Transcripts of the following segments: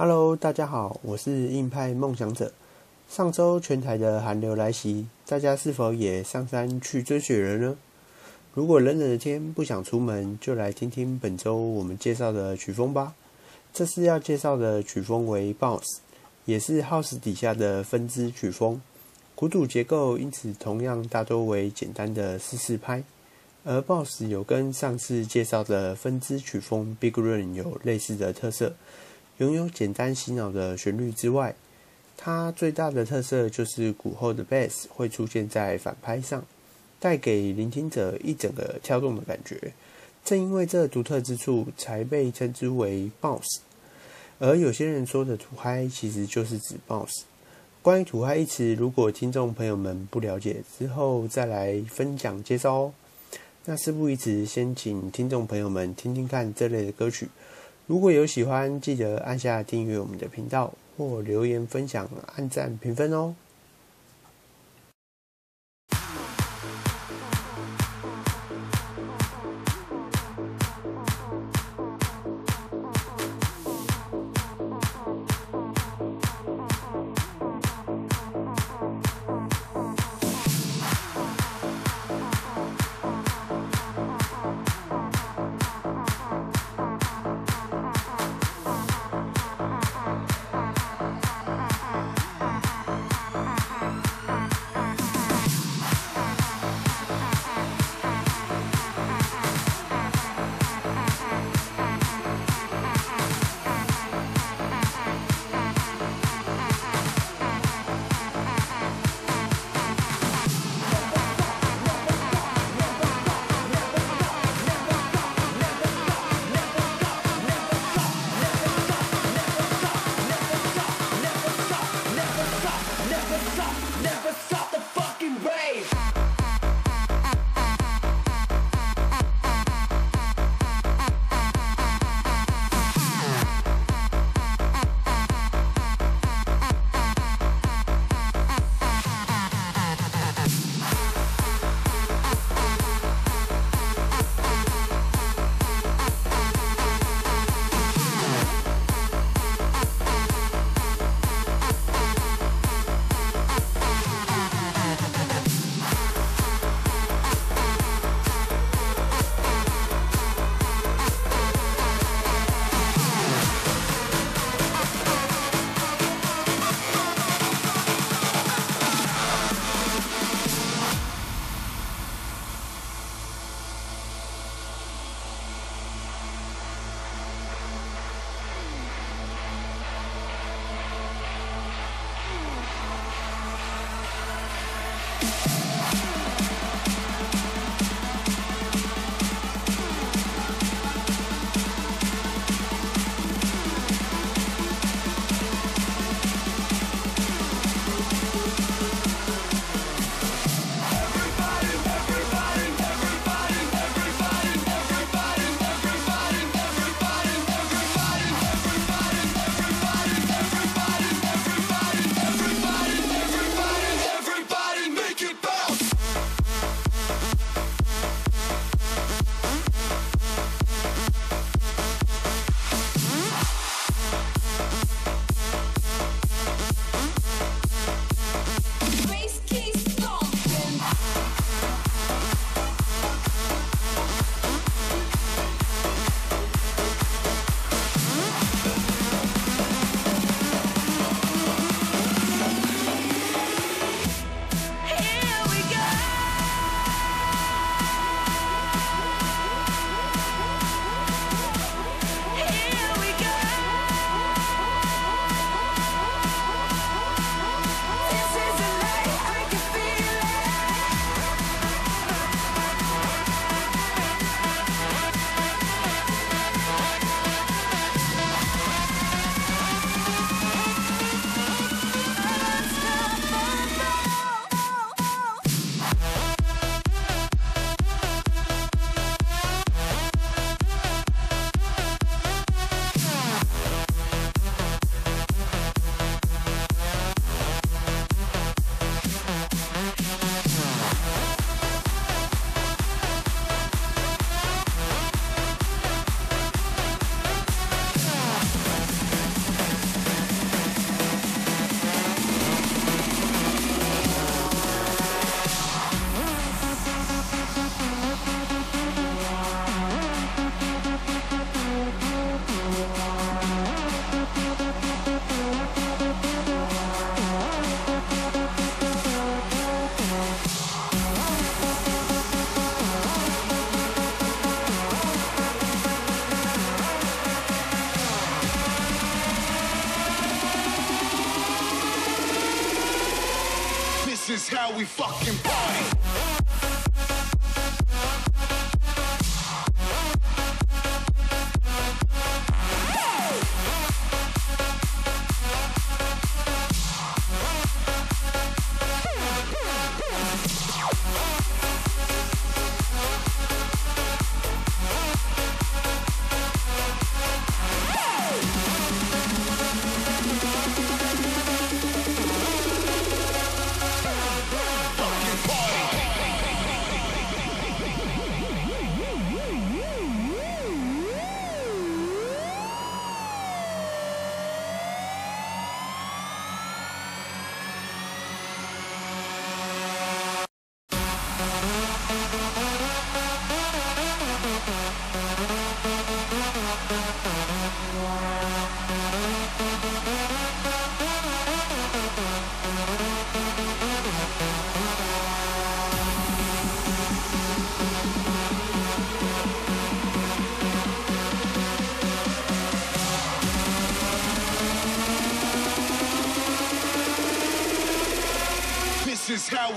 Hello，大家好，我是硬派梦想者。上周全台的寒流来袭，大家是否也上山去追雪人呢？如果冷冷的天不想出门，就来听听本周我们介绍的曲风吧。这次要介绍的曲风为 Bounce，也是 House 底下的分支曲风。鼓组结构因此同样大多为简单的四四拍，而 Bounce 有跟上次介绍的分支曲风 Big Run 有类似的特色，拥有简单洗脑的旋律之外。它最大的特色就是鼓后的 bass 会出现在反拍上，带给聆听者一整个跳动的感觉。正因为这独特之处，才被称之为 bounce。而有些人说的土嗨，其实就是指 bounce。关于土嗨一词，如果听众朋友们不了解，之后再来分享介绍哦。那事不宜迟，先请听众朋友们听听看这类的歌曲。如果有喜欢，记得按下订阅我们的频道。或留言分享、按赞、评分哦。How we fucking party.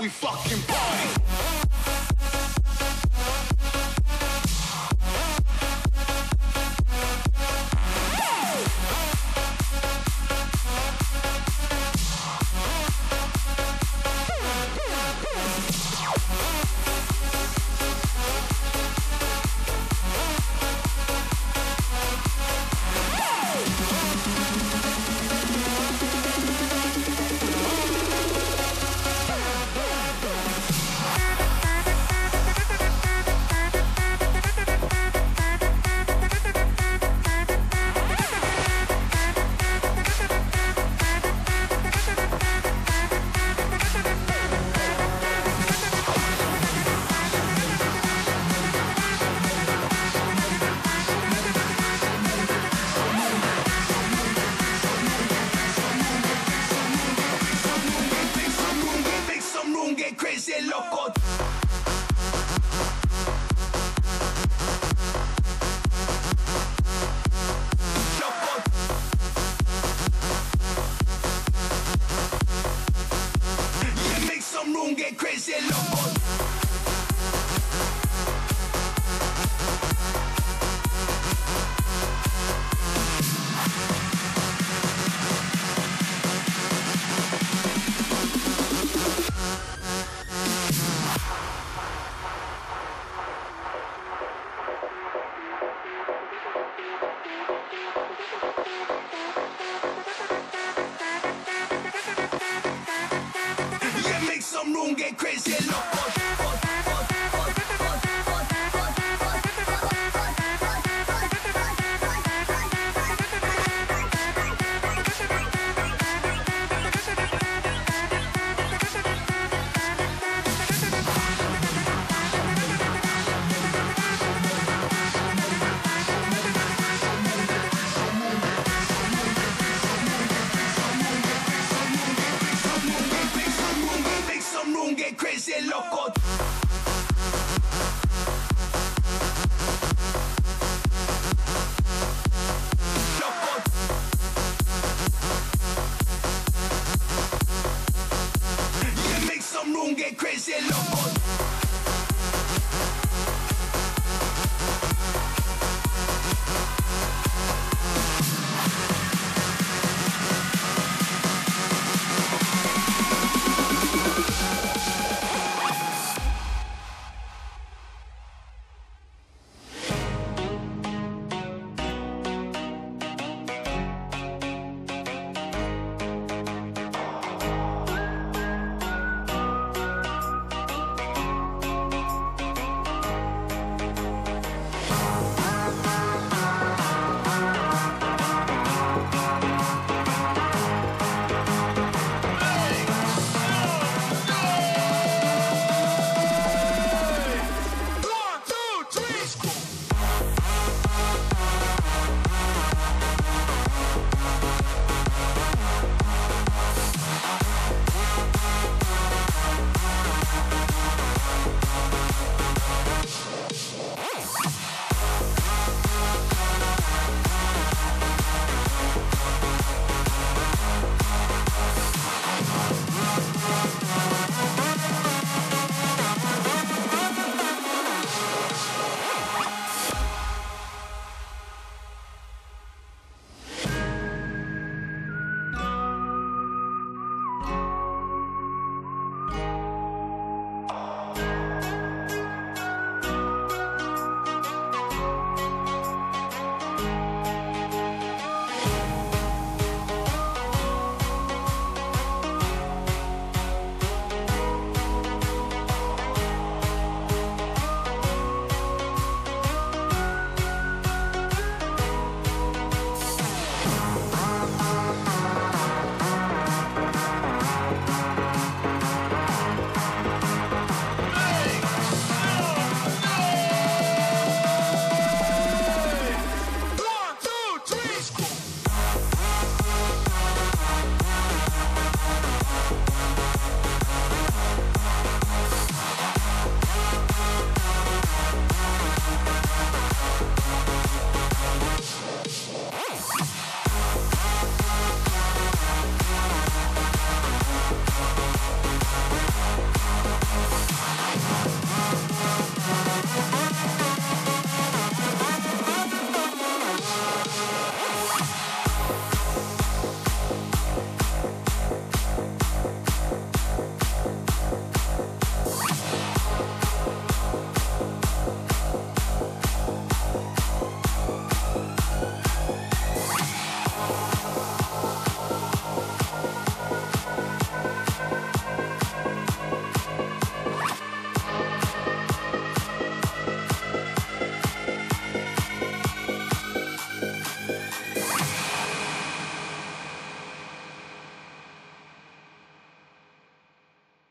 We fucking party.